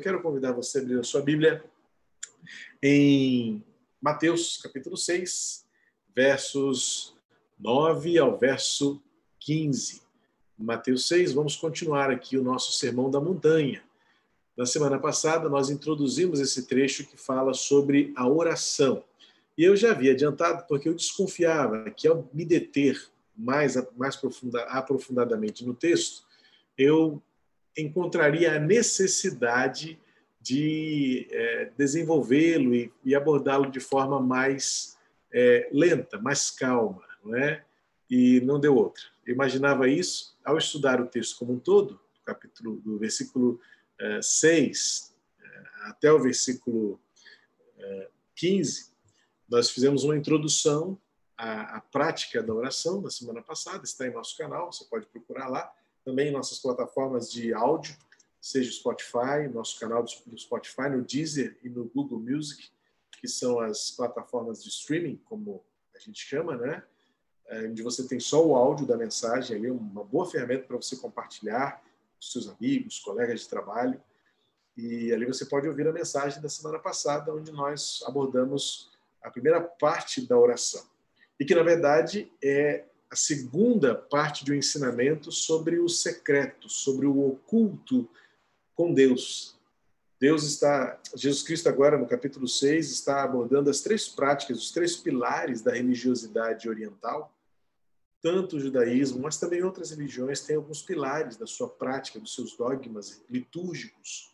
quero convidar você a abrir a sua Bíblia em Mateus, capítulo 6, versos 9 ao verso 15. Mateus 6, vamos continuar aqui o nosso Sermão da Montanha. Na semana passada, nós introduzimos esse trecho que fala sobre a oração. E eu já havia adiantado porque eu desconfiava que, ao me deter mais, mais profunda, aprofundadamente no texto, eu encontraria a necessidade de é, desenvolvê-lo e, e abordá-lo de forma mais é, lenta, mais calma, não é? E não deu outra. Eu imaginava isso ao estudar o texto como um todo, do capítulo do versículo é, 6 é, até o versículo é, 15, nós fizemos uma introdução à, à prática da oração na semana passada, está em nosso canal, você pode procurar lá também nossas plataformas de áudio, seja o Spotify, nosso canal do Spotify, no Deezer e no Google Music, que são as plataformas de streaming, como a gente chama, né? É, onde você tem só o áudio da mensagem, ali uma boa ferramenta para você compartilhar com seus amigos, colegas de trabalho. E ali você pode ouvir a mensagem da semana passada, onde nós abordamos a primeira parte da oração. E que, na verdade, é a segunda parte de um ensinamento sobre o secreto, sobre o oculto com Deus. Deus está, Jesus Cristo agora no capítulo 6 está abordando as três práticas, os três pilares da religiosidade oriental. Tanto o judaísmo, mas também outras religiões têm alguns pilares da sua prática, dos seus dogmas litúrgicos.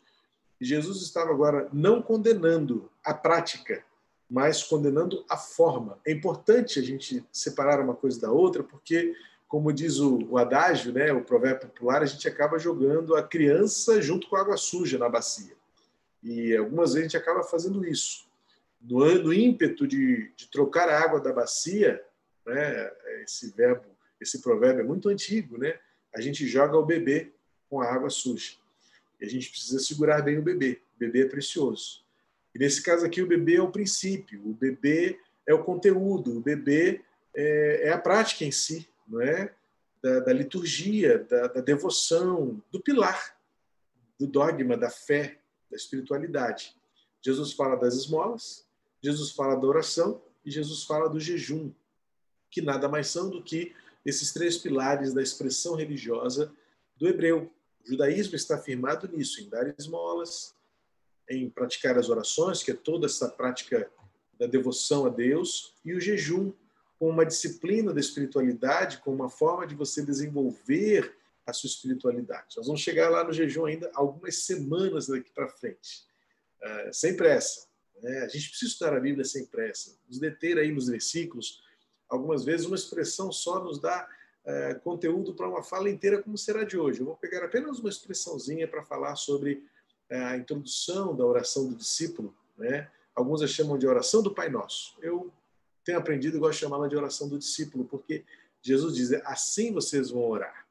E Jesus estava agora não condenando a prática, mas condenando a forma. É importante a gente separar uma coisa da outra, porque, como diz o, o adágio, né, o provérbio popular, a gente acaba jogando a criança junto com a água suja na bacia. E algumas vezes a gente acaba fazendo isso. No, no ímpeto de, de trocar a água da bacia, né, esse verbo, esse provérbio é muito antigo, né? A gente joga o bebê com a água suja. E a gente precisa segurar bem o bebê. O bebê é precioso. E nesse caso aqui, o bebê é o princípio, o bebê é o conteúdo, o bebê é, é a prática em si, não é? Da, da liturgia, da, da devoção, do pilar, do dogma, da fé, da espiritualidade. Jesus fala das esmolas, Jesus fala da oração e Jesus fala do jejum, que nada mais são do que esses três pilares da expressão religiosa do hebreu. O judaísmo está firmado nisso, em dar esmolas, em praticar as orações, que é toda essa prática da devoção a Deus, e o jejum, com uma disciplina da espiritualidade, com uma forma de você desenvolver a sua espiritualidade. Nós vamos chegar lá no jejum ainda algumas semanas daqui para frente, uh, sem pressa. Né? A gente precisa estudar a Bíblia sem pressa, nos deter aí nos versículos. Algumas vezes uma expressão só nos dá uh, conteúdo para uma fala inteira, como será de hoje. Eu vou pegar apenas uma expressãozinha para falar sobre a introdução da oração do discípulo, né? Alguns a chamam de oração do Pai Nosso. Eu tenho aprendido e gosto de chamá-la de oração do discípulo, porque Jesus diz: assim vocês vão orar.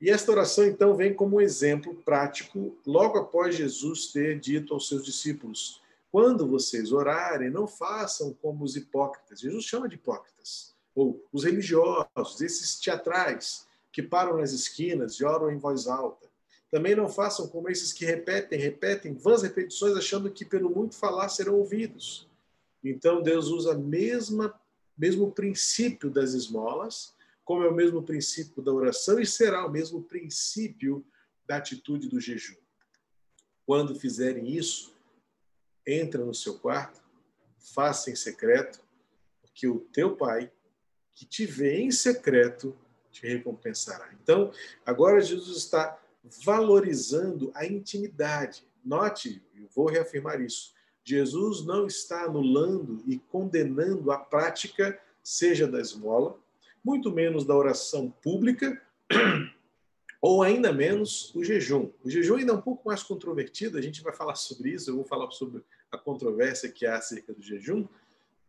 E esta oração, então, vem como um exemplo prático, logo após Jesus ter dito aos seus discípulos: quando vocês orarem, não façam como os hipócritas. Jesus chama de hipócritas, ou os religiosos, esses teatrais que param nas esquinas e oram em voz alta. Também não façam como esses que repetem, repetem, vãs repetições, achando que pelo muito falar serão ouvidos. Então Deus usa mesma mesmo princípio das esmolas, como é o mesmo princípio da oração e será o mesmo princípio da atitude do jejum. Quando fizerem isso, entra no seu quarto, faça em secreto, porque o teu pai, que te vê em secreto, te recompensará. Então, agora Jesus está valorizando a intimidade. Note, eu vou reafirmar isso. Jesus não está anulando e condenando a prática, seja da esmola, muito menos da oração pública, ou ainda menos o jejum. O jejum ainda é um pouco mais controvertido, a gente vai falar sobre isso, eu vou falar sobre a controvérsia que há acerca do jejum.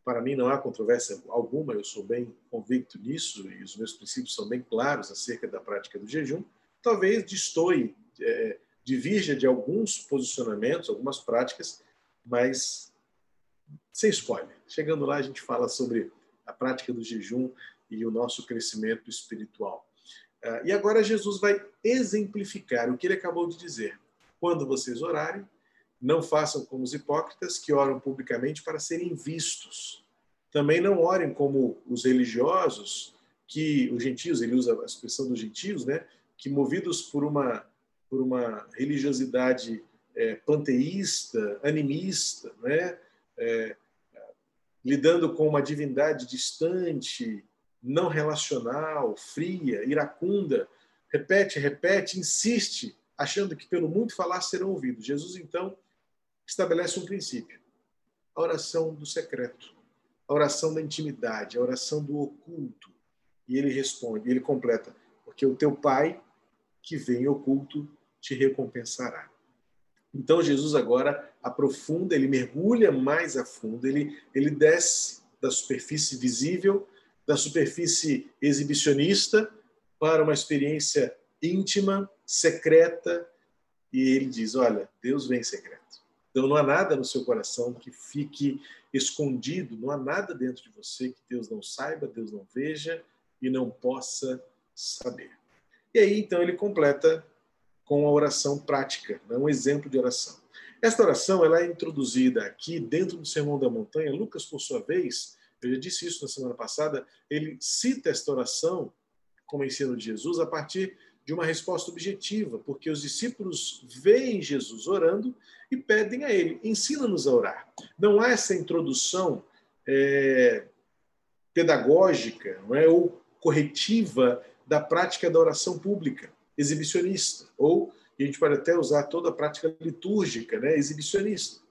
Para mim não há controvérsia alguma, eu sou bem convicto nisso e os meus princípios são bem claros acerca da prática do jejum talvez destoie, é, divirja de alguns posicionamentos, algumas práticas, mas sem spoiler. Chegando lá, a gente fala sobre a prática do jejum e o nosso crescimento espiritual. Uh, e agora Jesus vai exemplificar o que ele acabou de dizer. Quando vocês orarem, Não façam como os hipócritas que oram publicamente para serem vistos. Também não orem como os religiosos, que os gentios, ele usa a expressão dos gentios, né, que movidos por uma por uma religiosidade é, panteísta, animista, né, é, lidando com uma divindade distante, não relacional, fria, iracunda, repete, repete, insiste, achando que pelo muito falar serão ouvidos. Jesus então estabelece um princípio: a oração do secreto, a oração da intimidade, a oração do oculto. E ele responde, ele completa: porque o teu Pai que vem oculto te recompensará. Então Jesus agora aprofunda, ele mergulha mais a fundo, ele, ele desce da superfície visível, da superfície exibicionista, para uma experiência íntima, secreta, e ele diz: Olha, Deus vem secreto. Então não há nada no seu coração que fique escondido, não há nada dentro de você que Deus não saiba, Deus não veja e não possa saber. E aí então ele completa com a oração prática, né? um exemplo de oração. Esta oração ela é introduzida aqui dentro do Sermão da Montanha. Lucas, por sua vez, eu já disse isso na semana passada, ele cita esta oração como ensino de Jesus a partir de uma resposta objetiva, porque os discípulos veem Jesus orando e pedem a ele: ensina-nos a orar. Não há essa introdução é, pedagógica não é, ou corretiva da prática da oração pública, exibicionista, ou a gente pode até usar toda a prática litúrgica, né, exibicionista.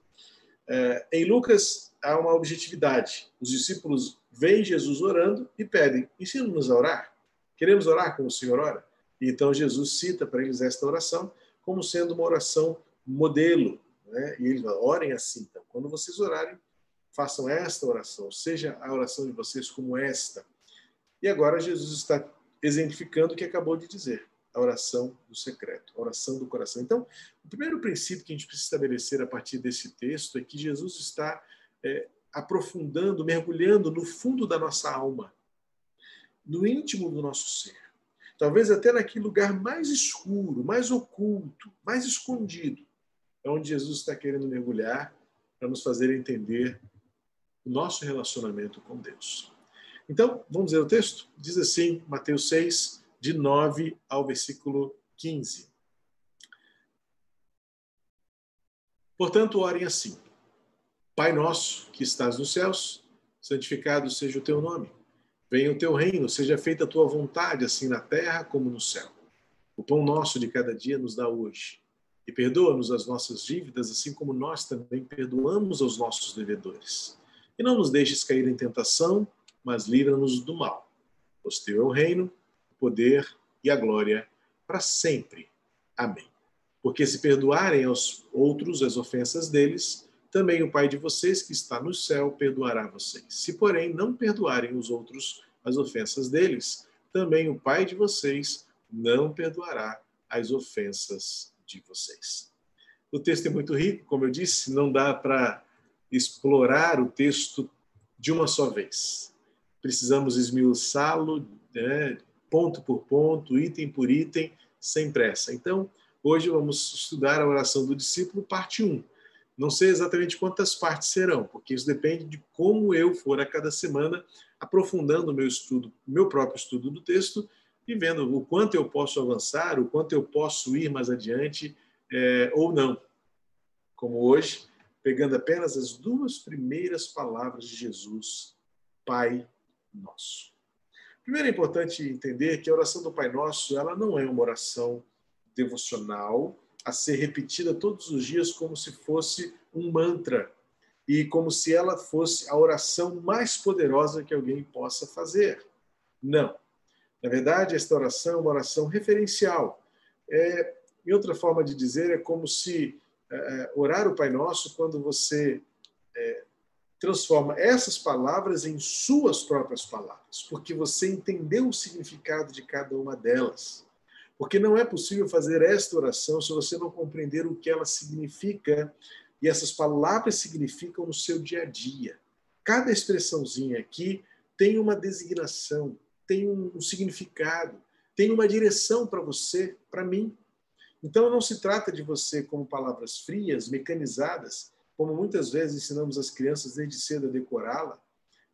É, em Lucas há uma objetividade. Os discípulos veem Jesus orando e pedem: ensina-nos a orar. Queremos orar como o Senhor ora? Então Jesus cita para eles esta oração como sendo uma oração modelo. Né? E eles falam, orem assim. Então, quando vocês orarem, façam esta oração, seja a oração de vocês como esta. E agora Jesus está exemplificando o que acabou de dizer, a oração do secreto, a oração do coração. Então, o primeiro princípio que a gente precisa estabelecer a partir desse texto é que Jesus está é, aprofundando, mergulhando no fundo da nossa alma, no íntimo do nosso ser talvez até naquele lugar mais escuro, mais oculto, mais escondido, é onde Jesus está querendo mergulhar para nos fazer entender o nosso relacionamento com Deus. Então, vamos ler o texto? Diz assim, Mateus 6, de 9 ao versículo 15. Portanto, orem assim: Pai nosso que estás nos céus, santificado seja o teu nome. Venha o teu reino, seja feita a tua vontade, assim na terra como no céu. O pão nosso de cada dia nos dá hoje. E perdoa-nos as nossas dívidas, assim como nós também perdoamos aos nossos devedores. E não nos deixes cair em tentação, mas livra-nos do mal. Pois teu é o reino, o poder e a glória para sempre. Amém. Porque se perdoarem aos outros as ofensas deles, também o Pai de vocês que está no céu perdoará vocês. Se, porém, não perdoarem os outros as ofensas deles, também o Pai de vocês não perdoará as ofensas de vocês. O texto é muito rico, como eu disse, não dá para explorar o texto de uma só vez. Precisamos esmiuçá-lo né, ponto por ponto, item por item, sem pressa. Então, hoje vamos estudar a oração do discípulo, parte 1 não sei exatamente quantas partes serão, porque isso depende de como eu for a cada semana aprofundando o meu estudo, meu próprio estudo do texto e vendo o quanto eu posso avançar, o quanto eu posso ir mais adiante é, ou não. Como hoje, pegando apenas as duas primeiras palavras de Jesus, Pai Nosso. Primeiro é importante entender que a oração do Pai Nosso ela não é uma oração devocional, a ser repetida todos os dias como se fosse um mantra e como se ela fosse a oração mais poderosa que alguém possa fazer. Não. Na verdade, esta oração é uma oração referencial. É, em outra forma de dizer, é como se é, orar o Pai Nosso quando você é, transforma essas palavras em suas próprias palavras, porque você entendeu o significado de cada uma delas. Porque não é possível fazer esta oração se você não compreender o que ela significa e essas palavras significam no seu dia a dia. Cada expressãozinha aqui tem uma designação, tem um significado, tem uma direção para você, para mim. Então não se trata de você como palavras frias, mecanizadas, como muitas vezes ensinamos as crianças desde cedo a decorá-la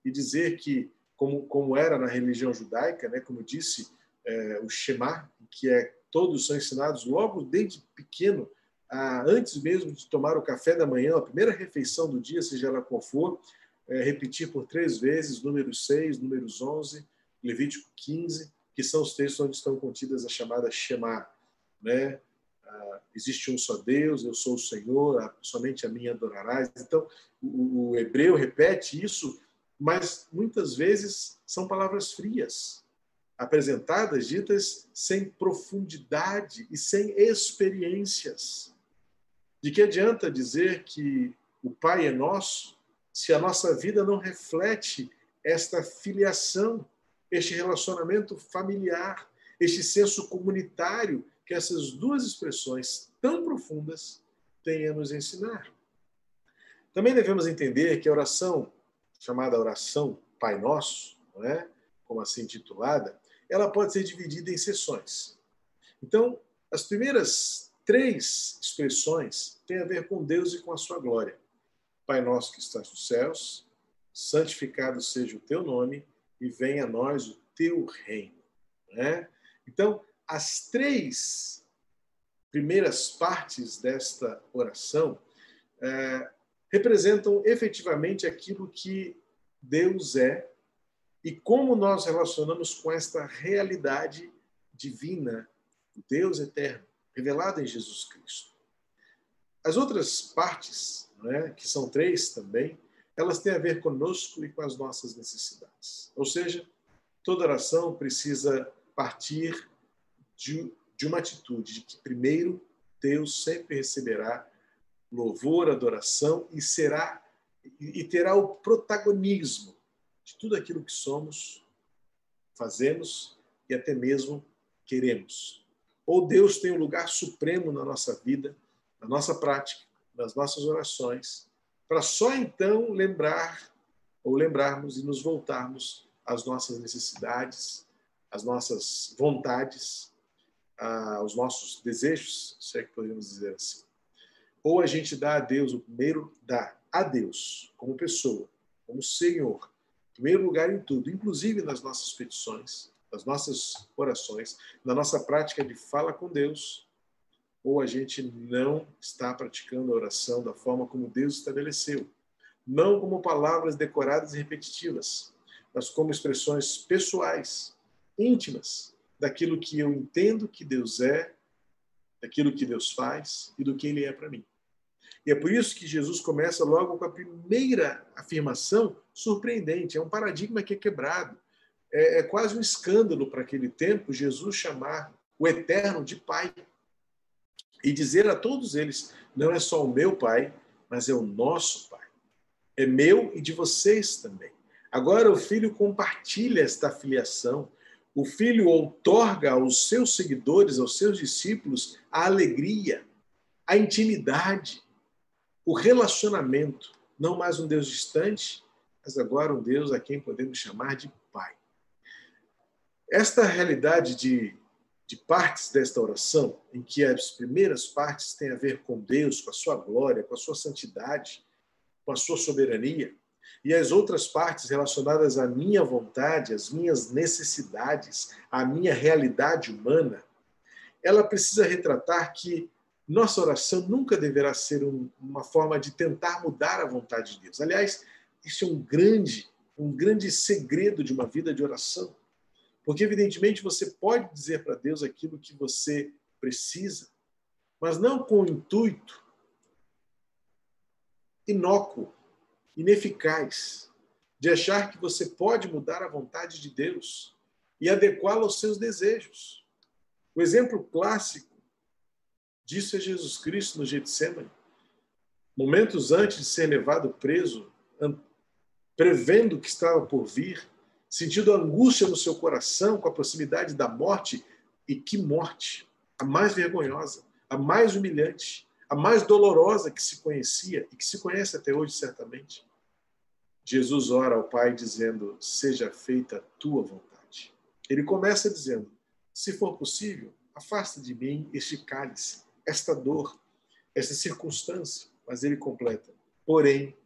e dizer que como como era na religião judaica, né, como disse é, o Shema, que é todos são ensinados logo desde pequeno, a, antes mesmo de tomar o café da manhã, a primeira refeição do dia, seja ela qual for, é, repetir por três vezes números 6, números 11, Levítico 15, que são os textos onde estão contidas a chamada Shema, né? Ah, existe um só Deus, eu sou o Senhor, somente a mim adorarás. Então, o, o hebreu repete isso, mas muitas vezes são palavras frias, apresentadas, ditas sem profundidade e sem experiências. De que adianta dizer que o Pai é nosso se a nossa vida não reflete esta filiação, este relacionamento familiar, este senso comunitário que essas duas expressões tão profundas têm a nos ensinar. Também devemos entender que a oração, chamada oração Pai Nosso, não é? como assim titulada, ela pode ser dividida em sessões. Então, as primeiras três expressões têm a ver com Deus e com a sua glória. Pai nosso que estás nos céus, santificado seja o teu nome e venha a nós o teu reino. Né? Então, as três primeiras partes desta oração é, representam efetivamente aquilo que Deus é e como nós relacionamos com esta realidade divina, Deus eterno, revelado em Jesus Cristo. As outras partes, né, que são três também, elas têm a ver conosco e com as nossas necessidades. Ou seja, toda oração precisa partir de, de uma atitude de que, primeiro, Deus sempre receberá louvor, adoração e será e terá o protagonismo de tudo aquilo que somos, fazemos e até mesmo queremos. Ou Deus tem um lugar supremo na nossa vida, na nossa prática, nas nossas orações, para só então lembrar ou lembrarmos e nos voltarmos às nossas necessidades, às nossas vontades, aos nossos desejos, se é que podemos dizer assim. Ou a gente dá a Deus, o primeiro dá a Deus, como pessoa, como Senhor, primeiro lugar em tudo, inclusive nas nossas petições, nas nossas orações, na nossa prática de fala com Deus, ou a gente não está praticando a oração da forma como Deus estabeleceu, não como palavras decoradas e repetitivas, mas como expressões pessoais, íntimas, daquilo que eu entendo que Deus é, daquilo que Deus faz e do que Ele é para mim. E é por isso que Jesus começa logo com a primeira afirmação surpreendente. É um paradigma que é quebrado. É, é quase um escândalo para aquele tempo Jesus chamar o Eterno de Pai e dizer a todos eles: não é só o meu Pai, mas é o nosso Pai. É meu e de vocês também. Agora o Filho compartilha esta filiação o filho outorga aos seus seguidores, aos seus discípulos, a alegria, a intimidade, o relacionamento. Não mais um Deus distante, mas agora um Deus a quem podemos chamar de Pai. Esta realidade de, de partes desta oração, em que as primeiras partes têm a ver com Deus, com a sua glória, com a sua santidade, com a sua soberania, e as outras partes relacionadas à minha vontade, às minhas necessidades, à minha realidade humana, ela precisa retratar que nossa oração nunca deverá ser um, uma forma de tentar mudar a vontade de Deus. Aliás, isso é um grande, um grande segredo de uma vida de oração. Porque, evidentemente, você pode dizer para Deus aquilo que você precisa, mas não com o intuito inócuo ineficaz de achar que você pode mudar a vontade de Deus e adequá-la aos seus desejos. O exemplo clássico disso é Jesus Cristo no Getsemane. Momentos antes de ser levado preso, prevendo o que estava por vir, sentindo angústia no seu coração com a proximidade da morte, e que morte! A mais vergonhosa, a mais humilhante, a mais dolorosa que se conhecia e que se conhece até hoje, certamente. Jesus ora ao Pai dizendo: Seja feita a tua vontade. Ele começa dizendo: Se for possível, afasta de mim este cálice, esta dor, esta circunstância. Mas ele completa: porém,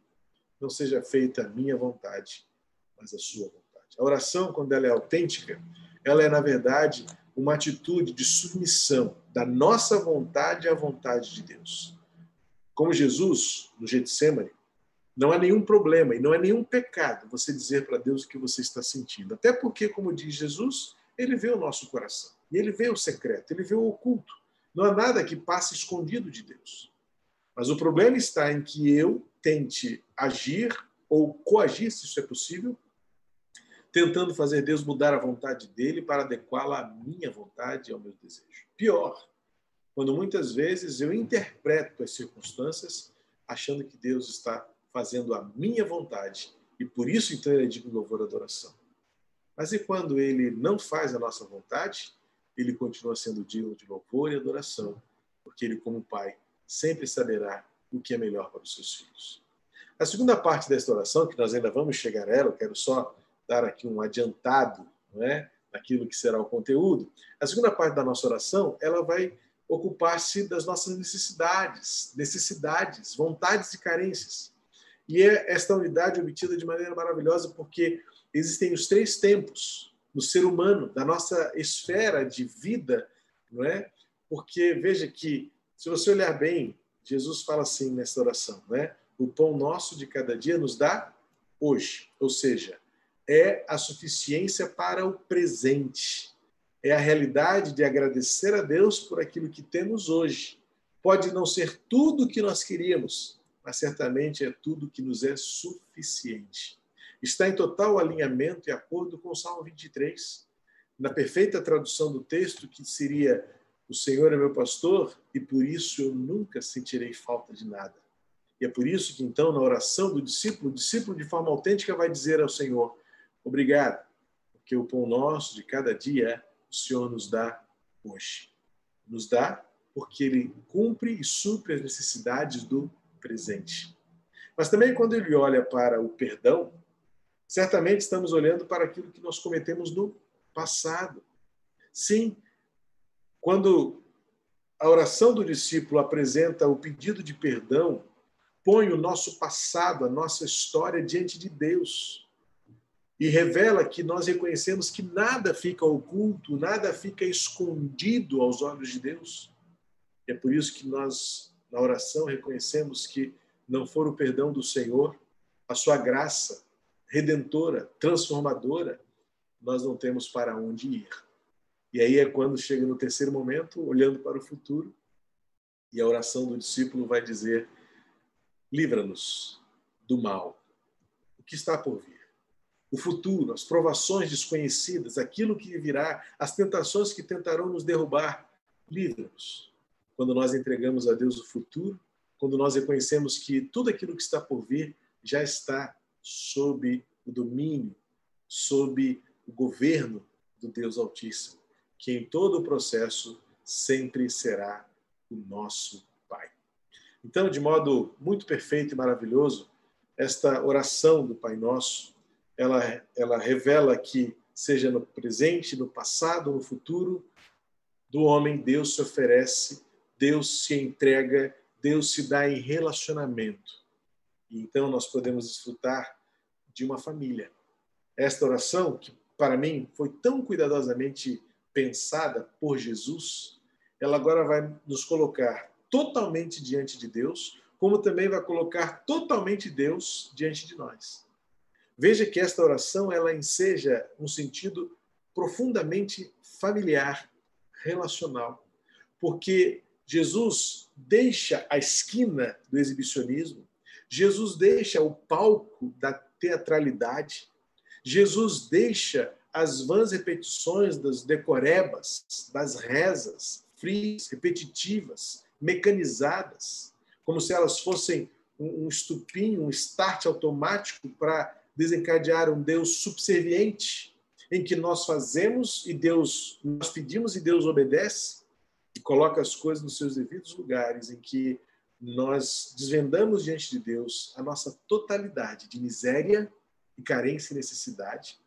não seja feita a minha vontade, mas a sua vontade. A oração, quando ela é autêntica, ela é, na verdade, uma atitude de submissão da nossa vontade à vontade de Deus. Como Jesus, no Getsemane, não há nenhum problema e não é nenhum pecado você dizer para Deus o que você está sentindo. Até porque, como diz Jesus, ele vê o nosso coração. E ele vê o secreto, ele vê o oculto. Não há nada que passe escondido de Deus. Mas o problema está em que eu tente agir ou coagir, se isso é possível, tentando fazer Deus mudar a vontade dele para adequá-la à minha vontade e ao meu desejo. Pior, quando muitas vezes eu interpreto as circunstâncias achando que Deus está fazendo a minha vontade e por isso então ele é digno de louvor e adoração. Mas e quando ele não faz a nossa vontade, ele continua sendo digno de louvor e adoração, porque ele, como pai, sempre saberá o que é melhor para os seus filhos. A segunda parte desta oração, que nós ainda vamos chegar a ela, eu quero só dar aqui um adiantado não é, naquilo que será o conteúdo. A segunda parte da nossa oração, ela vai ocupar-se das nossas necessidades, necessidades, vontades e carências. E é esta unidade obtida de maneira maravilhosa porque existem os três tempos no ser humano, da nossa esfera de vida, não é? Porque veja que se você olhar bem, Jesus fala assim nessa oração, né? O pão nosso de cada dia nos dá hoje, ou seja, é a suficiência para o presente. É a realidade de agradecer a Deus por aquilo que temos hoje. Pode não ser tudo o que nós queríamos, mas certamente é tudo que nos é suficiente. Está em total alinhamento e acordo com o Salmo 23, na perfeita tradução do texto, que seria: O Senhor é meu pastor e por isso eu nunca sentirei falta de nada. E é por isso que, então, na oração do discípulo, o discípulo, de forma autêntica, vai dizer ao Senhor: Obrigado, porque o pão nosso de cada dia o Senhor nos dá hoje. Nos dá porque ele cumpre e supre as necessidades do presente. Mas também quando ele olha para o perdão, certamente estamos olhando para aquilo que nós cometemos no passado. Sim, quando a oração do discípulo apresenta o pedido de perdão, põe o nosso passado, a nossa história diante de Deus e revela que nós reconhecemos que nada fica oculto, nada fica escondido aos olhos de Deus. É por isso que nós, na oração, reconhecemos que não for o perdão do Senhor, a sua graça redentora, transformadora, nós não temos para onde ir. E aí é quando chega no terceiro momento, olhando para o futuro, e a oração do discípulo vai dizer: livra-nos do mal, o que está por vir o futuro, as provações desconhecidas, aquilo que virá, as tentações que tentarão nos derrubar. Livra-nos. Quando nós entregamos a Deus o futuro, quando nós reconhecemos que tudo aquilo que está por vir já está sob o domínio, sob o governo do Deus Altíssimo, que em todo o processo sempre será o nosso Pai. Então, de modo muito perfeito e maravilhoso, esta oração do Pai Nosso ela, ela revela que, seja no presente, no passado, no futuro, do homem, Deus se oferece, Deus se entrega, Deus se dá em relacionamento. E então nós podemos desfrutar de uma família. Esta oração, que para mim foi tão cuidadosamente pensada por Jesus, ela agora vai nos colocar totalmente diante de Deus, como também vai colocar totalmente Deus diante de nós. Veja que esta oração ela enseja um sentido profundamente familiar, relacional, porque Jesus deixa a esquina do exibicionismo, Jesus deixa o palco da teatralidade, Jesus deixa as vãs repetições das decorebas, das rezas frias, repetitivas, mecanizadas, como se elas fossem um estupinho, um start automático para desencadear um Deus subserviente, em que nós fazemos e Deus, nós pedimos e Deus obedece, coloca as coisas nos seus devidos lugares, em que nós desvendamos diante de Deus a nossa totalidade de miséria e carência e necessidade,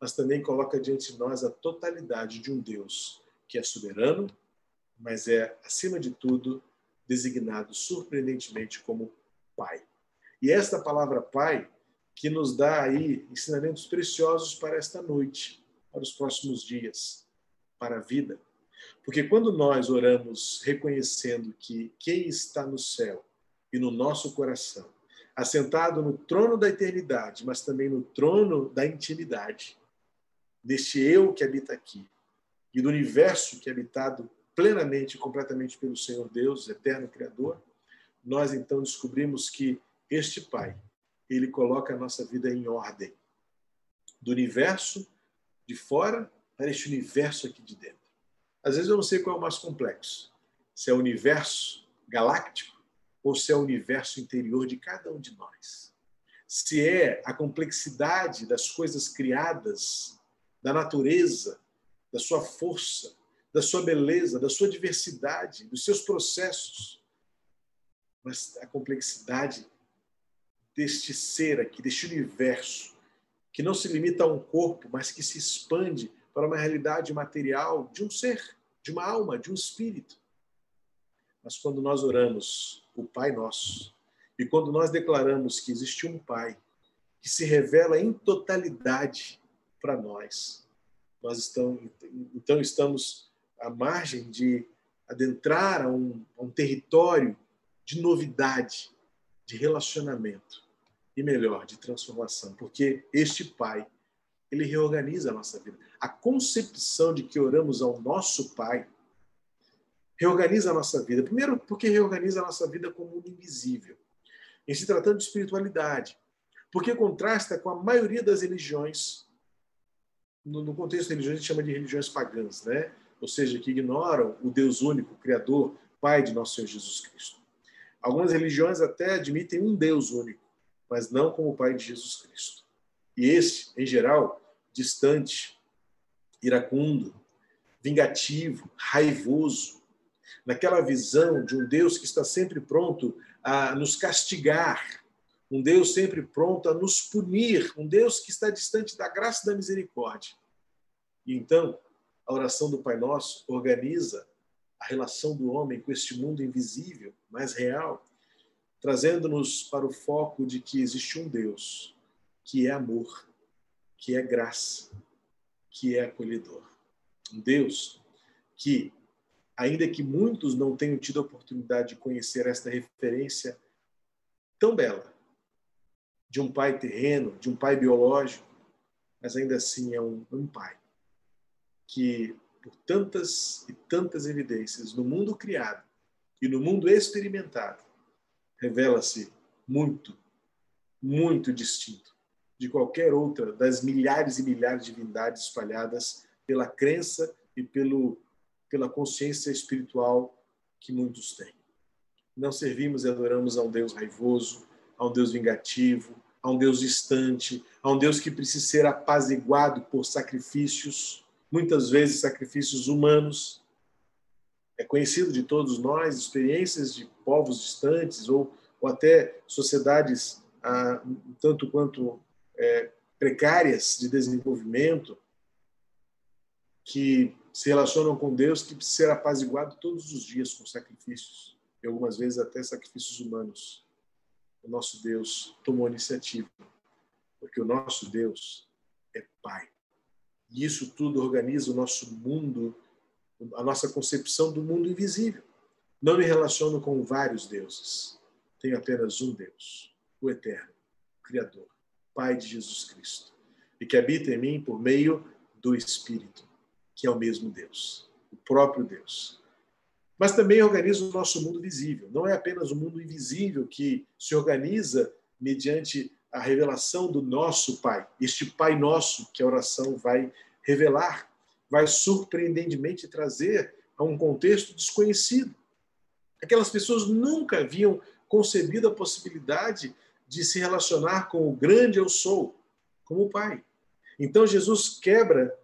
mas também coloca diante de nós a totalidade de um Deus que é soberano, mas é, acima de tudo, designado surpreendentemente como Pai. E esta palavra Pai que nos dá aí ensinamentos preciosos para esta noite, para os próximos dias, para a vida. Porque quando nós oramos reconhecendo que quem está no céu e no nosso coração, assentado no trono da eternidade, mas também no trono da intimidade, deste eu que habita aqui e do universo que é habitado plenamente e completamente pelo Senhor Deus, eterno Criador, nós então descobrimos que este Pai, ele coloca a nossa vida em ordem. Do universo de fora para este universo aqui de dentro. Às vezes eu não sei qual é o mais complexo. Se é o universo galáctico ou se é o universo interior de cada um de nós. Se é a complexidade das coisas criadas, da natureza, da sua força, da sua beleza, da sua diversidade, dos seus processos, mas a complexidade deste ser aqui, deste universo, que não se limita a um corpo, mas que se expande para uma realidade material de um ser, de uma alma, de um espírito. Mas quando nós oramos o Pai Nosso, e quando nós declaramos que existe um Pai que se revela em totalidade para nós, nós estamos, então estamos à margem de adentrar a um, a um território de novidade, de relacionamento e melhor, de transformação, porque este Pai, ele reorganiza a nossa vida. A concepção de que oramos ao nosso Pai reorganiza a nossa vida. Primeiro, porque reorganiza a nossa vida como um invisível, em se tratando de espiritualidade, porque contrasta com a maioria das religiões. No, contexto de religiões, a gente chama de religiões pagãs, né? ou seja, que ignoram o Deus único, Criador, Pai de nosso Senhor Jesus Cristo. Algumas religiões até admitem um Deus único, mas não como o Pai de Jesus Cristo. E esse, em geral, distante, iracundo, vingativo, raivoso, naquela visão de um Deus que está sempre pronto a nos castigar, um Deus sempre pronto a nos punir, um Deus que está distante da graça e da misericórdia. E então, a oração do Pai Nosso organiza a relação do homem com este mundo invisível, mais real, trazendo-nos para o foco de que existe um Deus que é amor, que é graça, que é acolhedor. Um Deus que, ainda que muitos não tenham tido a oportunidade de conhecer esta referência tão bela, de um pai terreno, de um pai biológico, mas ainda assim é um, um pai que, por tantas e tantas evidências no mundo criado e no mundo experimentado, revela-se muito, muito distinto de qualquer outra das milhares e milhares de divindades espalhadas pela crença e pelo, pela consciência espiritual que muitos têm. Não servimos e adoramos a um Deus raivoso, a um Deus vingativo, a um Deus distante, a um Deus que precisa ser apaziguado por sacrifícios, muitas vezes sacrifícios humanos, é conhecido de todos nós experiências de povos distantes ou, ou até sociedades ah, tanto quanto é, precárias de desenvolvimento que se relacionam com Deus que precisa ser apaziguado todos os dias com sacrifícios e algumas vezes até sacrifícios humanos. O nosso Deus tomou iniciativa, porque o nosso Deus é Pai. E isso tudo organiza o nosso mundo a nossa concepção do mundo invisível. Não me relaciono com vários deuses. Tenho apenas um Deus, o Eterno, o Criador, Pai de Jesus Cristo, e que habita em mim por meio do Espírito, que é o mesmo Deus, o próprio Deus. Mas também organiza o nosso mundo visível. Não é apenas o mundo invisível que se organiza mediante a revelação do nosso Pai, este Pai nosso que a oração vai revelar vai surpreendentemente trazer a um contexto desconhecido. Aquelas pessoas nunca haviam concebido a possibilidade de se relacionar com o grande eu sou, como o Pai. Então Jesus quebra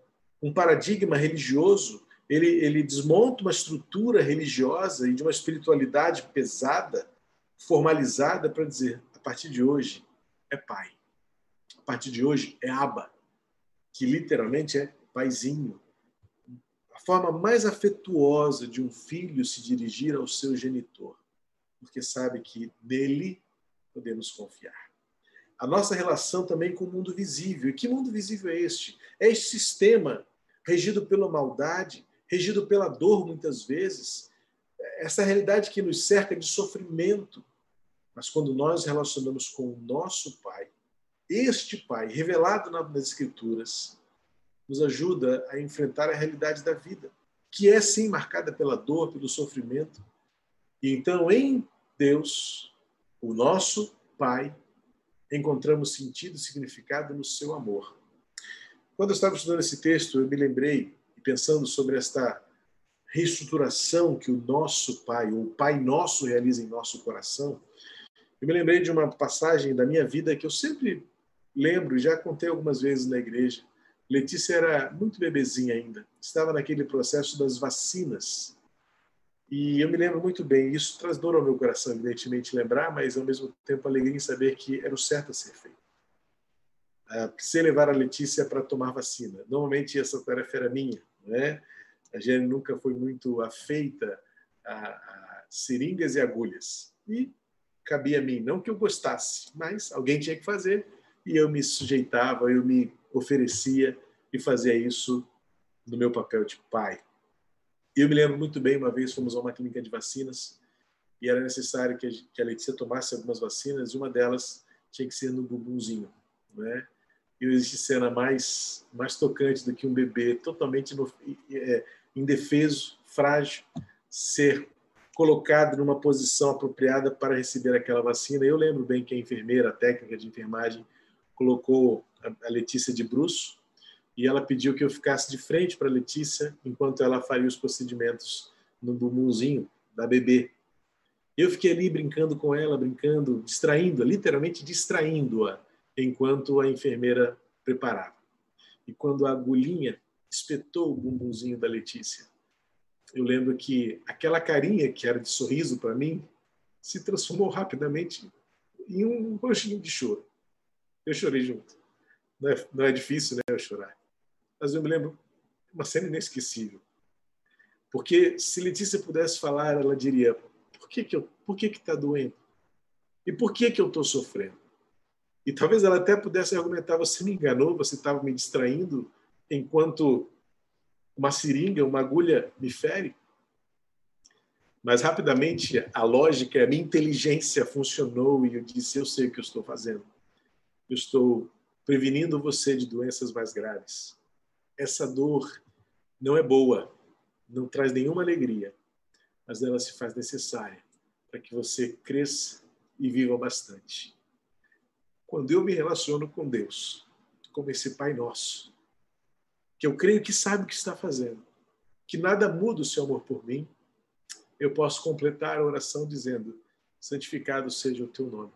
um paradigma religioso, ele, ele desmonta uma estrutura religiosa e de uma espiritualidade pesada, formalizada, para dizer: a partir de hoje é Pai. A partir de hoje é Abba, que literalmente é paizinho, a forma mais afetuosa de um filho se dirigir ao seu genitor, porque sabe que nele podemos confiar. A nossa relação também com o mundo visível. E que mundo visível é este? É este sistema regido pela maldade, regido pela dor muitas vezes, essa realidade que nos cerca de sofrimento. Mas quando nós relacionamos com o nosso Pai, este Pai, revelado nas Escrituras, nos ajuda a enfrentar a realidade da vida, que é sim marcada pela dor, pelo sofrimento. E então, em Deus, o nosso Pai, encontramos sentido e significado no seu amor. Quando eu estava estudando esse texto, eu me lembrei, pensando sobre esta reestruturação que o nosso Pai, ou o Pai Nosso, realiza em nosso coração, eu me lembrei de uma passagem da minha vida que eu sempre lembro, já contei algumas vezes na igreja, Letícia era muito bebezinha ainda, estava naquele processo das vacinas. E eu me lembro muito bem, isso traz dor ao meu coração, evidentemente, lembrar, mas ao mesmo tempo alegria em saber que era o certo a ser feito. Uh, precisei levar a Letícia para tomar vacina. Normalmente essa tarefa era minha, né? A gente nunca foi muito afeita a, a seringas e agulhas. E cabia a mim, não que eu gostasse, mas alguém tinha que fazer e eu me sujeitava, eu me oferecia e fazia isso no meu papel de pai. Eu me lembro muito bem, uma vez fomos a uma clínica de vacinas e era necessário que a Letícia tomasse algumas vacinas e uma delas tinha que ser no bumbumzinho, né? E não existe cena mais mais tocante do que um bebê totalmente no, é, indefeso, frágil, ser colocado numa posição apropriada para receber aquela vacina. Eu lembro bem que a enfermeira, a técnica de enfermagem, colocou a Letícia de bruço e ela pediu que eu ficasse de frente para Letícia enquanto ela faria os procedimentos no bumbumzinho da bebê. Eu fiquei ali brincando com ela, brincando, distraindo, literalmente distraindo-a, enquanto a enfermeira preparava. E quando a agulhinha espetou o bumbumzinho da Letícia, eu lembro que aquela carinha que era de sorriso para mim se transformou rapidamente em um roxinho de choro. Eu chorei junto. Não é, não é difícil, né, eu chorar. Mas eu me lembro uma cena inesquecível. Porque se Letícia pudesse falar, ela diria: por que que eu, por que que está doendo? E por que que eu estou sofrendo? E talvez ela até pudesse argumentar: você me enganou, você estava me distraindo enquanto uma seringa, uma agulha me fere. Mas rapidamente a lógica, a minha inteligência funcionou e eu disse: eu sei o que eu estou fazendo eu estou prevenindo você de doenças mais graves. Essa dor não é boa, não traz nenhuma alegria, mas ela se faz necessária para que você cresça e viva bastante. Quando eu me relaciono com Deus, como esse Pai Nosso, que eu creio que sabe o que está fazendo, que nada muda o seu amor por mim, eu posso completar a oração dizendo: Santificado seja o teu nome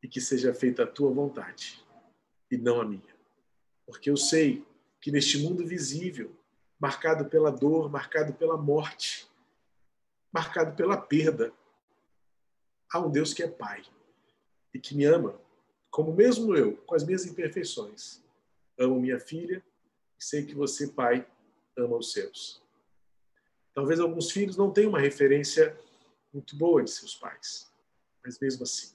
e que seja feita a tua vontade e não a minha. Porque eu sei que neste mundo visível, marcado pela dor, marcado pela morte, marcado pela perda, há um Deus que é Pai e que me ama, como mesmo eu, com as minhas imperfeições. Amo minha filha e sei que você, Pai, ama os seus. Talvez alguns filhos não tenham uma referência muito boa de seus pais, mas mesmo assim,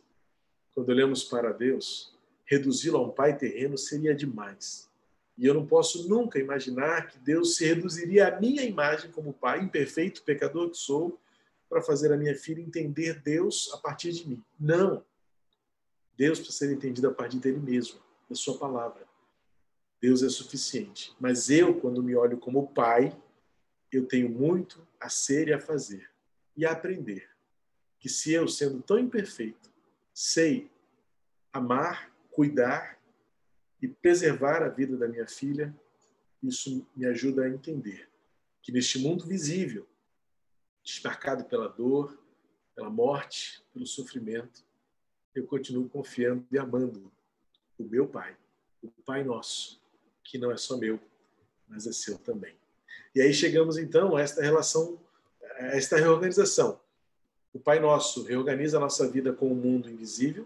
quando olhamos para Deus, reduzi-lo a um pai terreno seria demais. E eu não posso nunca imaginar que Deus se reduziria à minha imagem como pai, imperfeito, pecador que sou, para fazer a minha filha entender Deus a partir de mim. Não. Deus precisa ser entendido a partir dele mesmo, da sua palavra. Deus é suficiente. Mas eu, quando me olho como pai, eu tenho muito a ser e a fazer e a aprender. Que se eu, sendo tão imperfeito, sei amar, cuidar e preservar a vida da minha filha, isso me ajuda a entender que neste mundo visível, desmarcado pela dor, pela morte, pelo sofrimento, eu continuo confiando e amando o meu Pai, o Pai nosso, que não é só meu, mas é seu também. E aí chegamos então a esta relação, a esta reorganização o Pai Nosso reorganiza a nossa vida com o mundo invisível,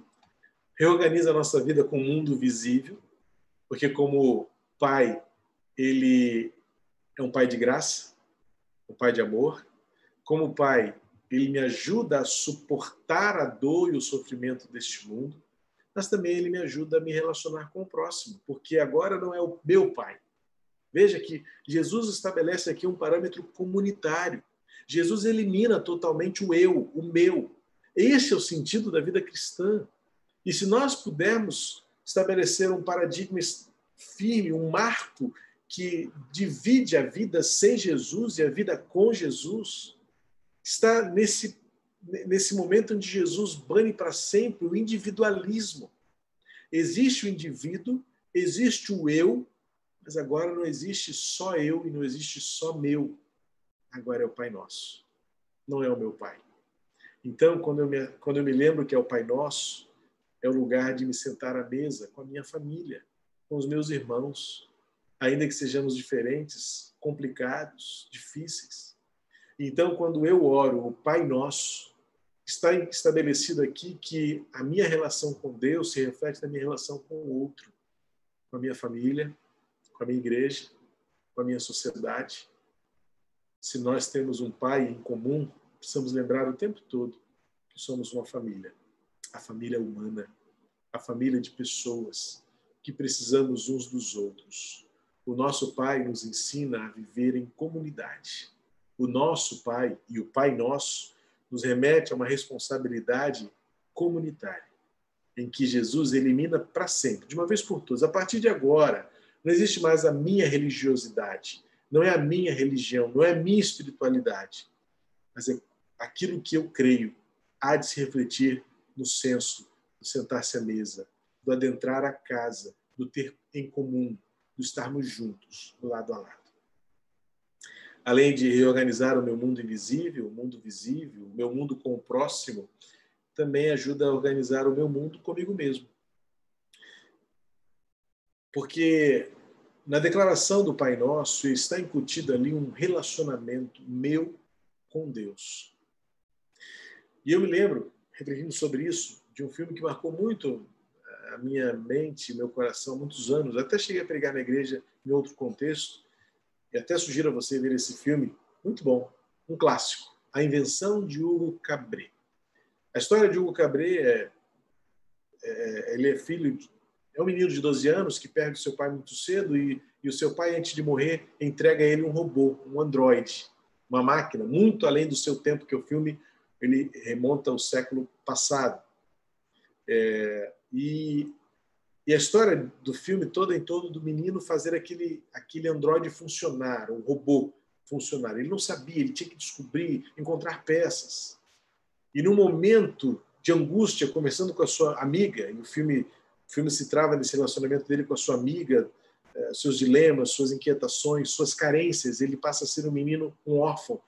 reorganiza a nossa vida com o mundo visível, porque como Pai, ele é um pai de graça, um pai de amor. Como pai, ele me ajuda a suportar a dor e o sofrimento deste mundo, mas também ele me ajuda a me relacionar com o próximo, porque agora não é o meu pai. Veja que Jesus estabelece aqui um parâmetro comunitário. Jesus elimina totalmente o eu, o meu. Esse é o sentido da vida cristã. E se nós pudermos estabelecer um paradigma firme, um marco que divide a vida sem Jesus e a vida com Jesus, está nesse, nesse momento onde Jesus bane para sempre o individualismo. Existe o indivíduo, existe o eu, mas agora não existe só eu e não existe só meu. Agora é o Pai Nosso. Não é o meu Pai. Então, quando eu me, quando eu me lembro que é o Pai Nosso, é o lugar de me sentar à mesa com a minha família, com os meus irmãos, ainda que sejamos diferentes, complicados, difíceis. Então, quando eu oro o Pai Nosso, está estabelecido aqui que a minha relação com Deus se reflete na minha relação com o outro, com a minha família, com a minha igreja, com a minha sociedade. Se nós temos um Pai em comum, precisamos lembrar o tempo todo que somos uma família, a família humana, a família de pessoas que precisamos uns dos outros. O nosso Pai nos ensina a viver em comunidade. O nosso Pai e o Pai Nosso nos remete a uma responsabilidade comunitária, em que Jesus elimina para sempre, de uma vez por todas. A partir de agora, não existe mais a minha religiosidade, não é a minha religião, não é a minha espiritualidade, mas é aquilo que eu creio há de se refletir no senso do sentar-se à mesa, do adentrar a casa, do ter em comum, do estarmos juntos, lado a lado. Além de reorganizar o meu mundo invisível, o mundo visível, o meu mundo com o próximo, também ajuda a organizar o meu mundo comigo mesmo. Porque na declaração do Pai Nosso está incutido ali um relacionamento meu com Deus. E eu me lembro, refletindo sobre isso, de um filme que marcou muito a minha mente, meu coração muitos anos. Até cheguei a pregar na igreja em outro contexto. E até sugiro a você ver esse filme, muito bom, um clássico, A Invenção de Hugo Cabret. A história de Hugo Cabret é, é ele é filho, de, é um menino de 12 anos que perde seu pai muito cedo e, e o seu pai, antes de morrer, entrega a ele um robô, um androide, uma máquina, muito além do seu tempo, que o filme ele remonta ao século passado. É, e, e, a história do filme toda em torno do menino fazer aquele, aquele androide funcionar, o robô funcionar. Ele não sabia, ele tinha que descobrir, encontrar peças. E no momento de angústia, conversando com a sua amiga, e o filme, o filme se trava nesse relacionamento dele com a sua amiga, eh, seus dilemas, suas inquietações, suas carências, ele passa a ser um menino, um órfão,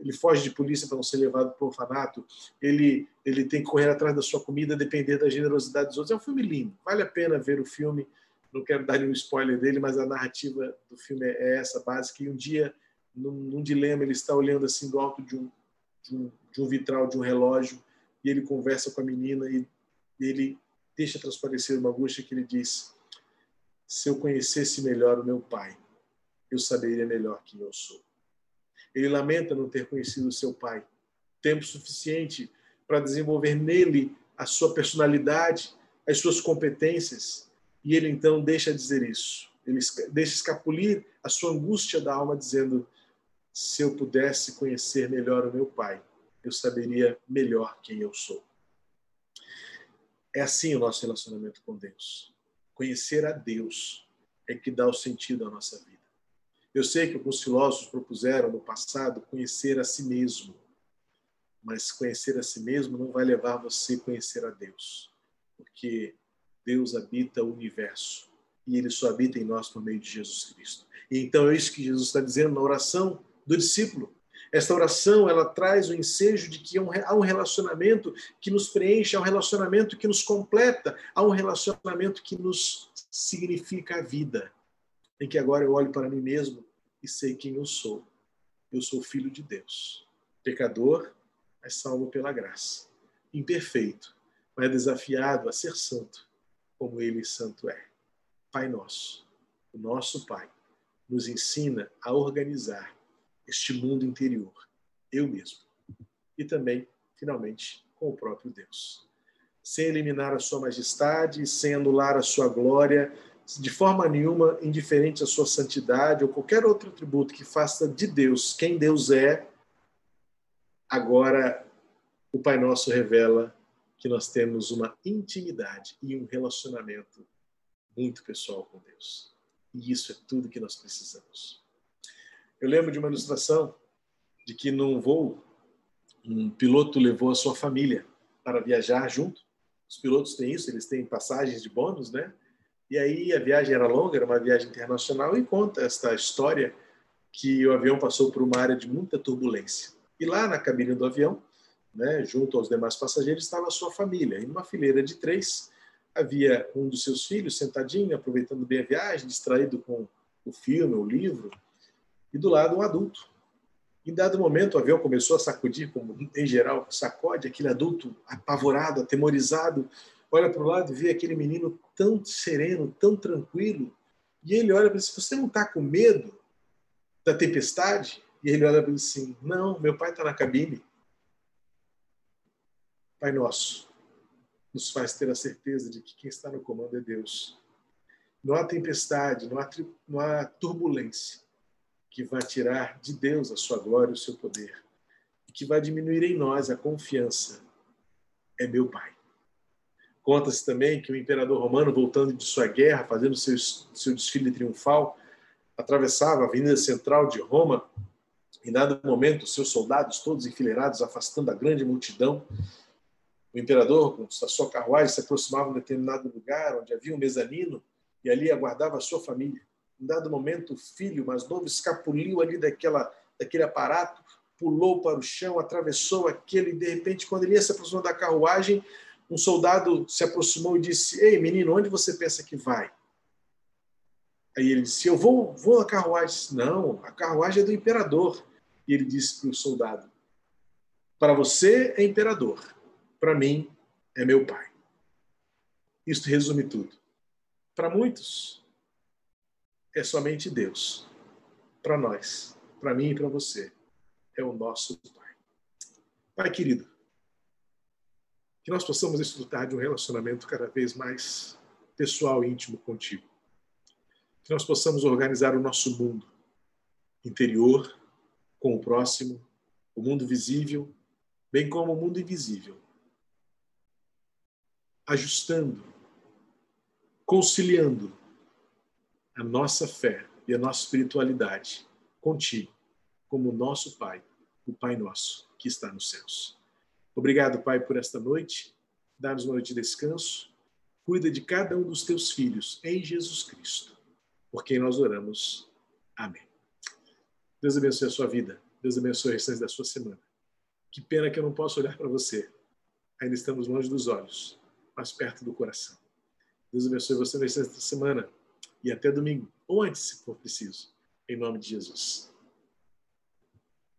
ele foge de polícia para não ser levado para o orfanato, ele, ele tem que correr atrás da sua comida, depender da generosidade dos outros. É um filme lindo, vale a pena ver o filme. Não quero dar nenhum spoiler dele, mas a narrativa do filme é essa, básica. E um dia, num, num dilema, ele está olhando assim do alto de um, de um, de um vitral de um relógio e ele conversa com a menina e ele deixa transparecer uma angústia que ele diz: Se eu conhecesse melhor o meu pai, eu saberia melhor quem eu sou. Ele lamenta não ter conhecido seu pai. Tempo suficiente para desenvolver nele a sua personalidade, as suas competências. E ele então deixa dizer isso. Ele deixa escapulir a sua angústia da alma, dizendo: Se eu pudesse conhecer melhor o meu pai, eu saberia melhor quem eu sou. É assim o nosso relacionamento com Deus. Conhecer a Deus é que dá o sentido à nossa vida. Eu sei que alguns filósofos propuseram no passado conhecer a si mesmo, mas conhecer a si mesmo não vai levar você a conhecer a Deus, porque Deus habita o universo e ele só habita em nós por meio de Jesus Cristo. E então é isso que Jesus está dizendo na oração do discípulo. Esta oração ela traz o ensejo de que há um relacionamento que nos preenche, há um relacionamento que nos completa, há um relacionamento que nos significa a vida em que agora eu olho para mim mesmo e sei quem eu sou. Eu sou filho de Deus, pecador, mas salvo pela graça, imperfeito, mas desafiado a ser santo, como Ele santo é. Pai nosso, o nosso Pai, nos ensina a organizar este mundo interior, eu mesmo. E também, finalmente, com o próprio Deus. Sem eliminar a sua majestade, sem anular a sua glória, de forma nenhuma indiferente à sua santidade ou qualquer outro atributo que faça de Deus quem Deus é, agora o Pai Nosso revela que nós temos uma intimidade e um relacionamento muito pessoal com Deus. E isso é tudo que nós precisamos. Eu lembro de uma ilustração de que num voo, um piloto levou a sua família para viajar junto. Os pilotos têm isso, eles têm passagens de bônus, né? E aí a viagem era longa, era uma viagem internacional, e conta esta história que o avião passou por uma área de muita turbulência. E lá na cabine do avião, né, junto aos demais passageiros, estava a sua família. Em uma fileira de três, havia um dos seus filhos sentadinho, aproveitando bem a viagem, distraído com o filme, o livro, e do lado um adulto. Em dado momento, o avião começou a sacudir, como em geral sacode, aquele adulto apavorado, atemorizado, olha para o lado e vê aquele menino tão sereno, tão tranquilo, e ele olha para ele Você não está com medo da tempestade? E ele olha para ele assim: Não, meu pai está na cabine. Pai Nosso, nos faz ter a certeza de que quem está no comando é Deus. Não há tempestade, não há, não há turbulência que vai tirar de Deus a sua glória o seu poder, e que vai diminuir em nós a confiança. É meu Pai. Conta-se também que o imperador romano, voltando de sua guerra, fazendo seu, seu desfile triunfal, atravessava a avenida central de Roma. Em dado momento, seus soldados, todos enfileirados, afastando a grande multidão, o imperador, com a sua carruagem, se aproximava de um determinado lugar onde havia um mezanino e ali aguardava a sua família. Em dado momento, o filho mais novo escapuliu ali daquela, daquele aparato, pulou para o chão, atravessou aquele, e de repente, quando ele ia se aproximar da carruagem, um soldado se aproximou e disse: Ei, menino, onde você pensa que vai? Aí ele disse: Eu vou, vou na carruagem. Não, a carruagem é do imperador. E ele disse para o soldado: Para você é imperador, para mim é meu pai. Isto resume tudo. Para muitos, é somente Deus. Para nós, para mim e para você, é o nosso Pai. Pai querido, que nós possamos desfrutar de um relacionamento cada vez mais pessoal e íntimo contigo. Que nós possamos organizar o nosso mundo interior com o próximo, o mundo visível, bem como o mundo invisível, ajustando, conciliando a nossa fé e a nossa espiritualidade contigo, como nosso Pai, o Pai nosso que está nos céus. Obrigado, Pai, por esta noite. Dá-nos uma noite de descanso. Cuida de cada um dos teus filhos em Jesus Cristo, por quem nós oramos. Amém. Deus abençoe a sua vida. Deus abençoe o restante da sua semana. Que pena que eu não posso olhar para você. Ainda estamos longe dos olhos, mas perto do coração. Deus abençoe você no restante da semana e até domingo, ou antes, se for preciso. Em nome de Jesus.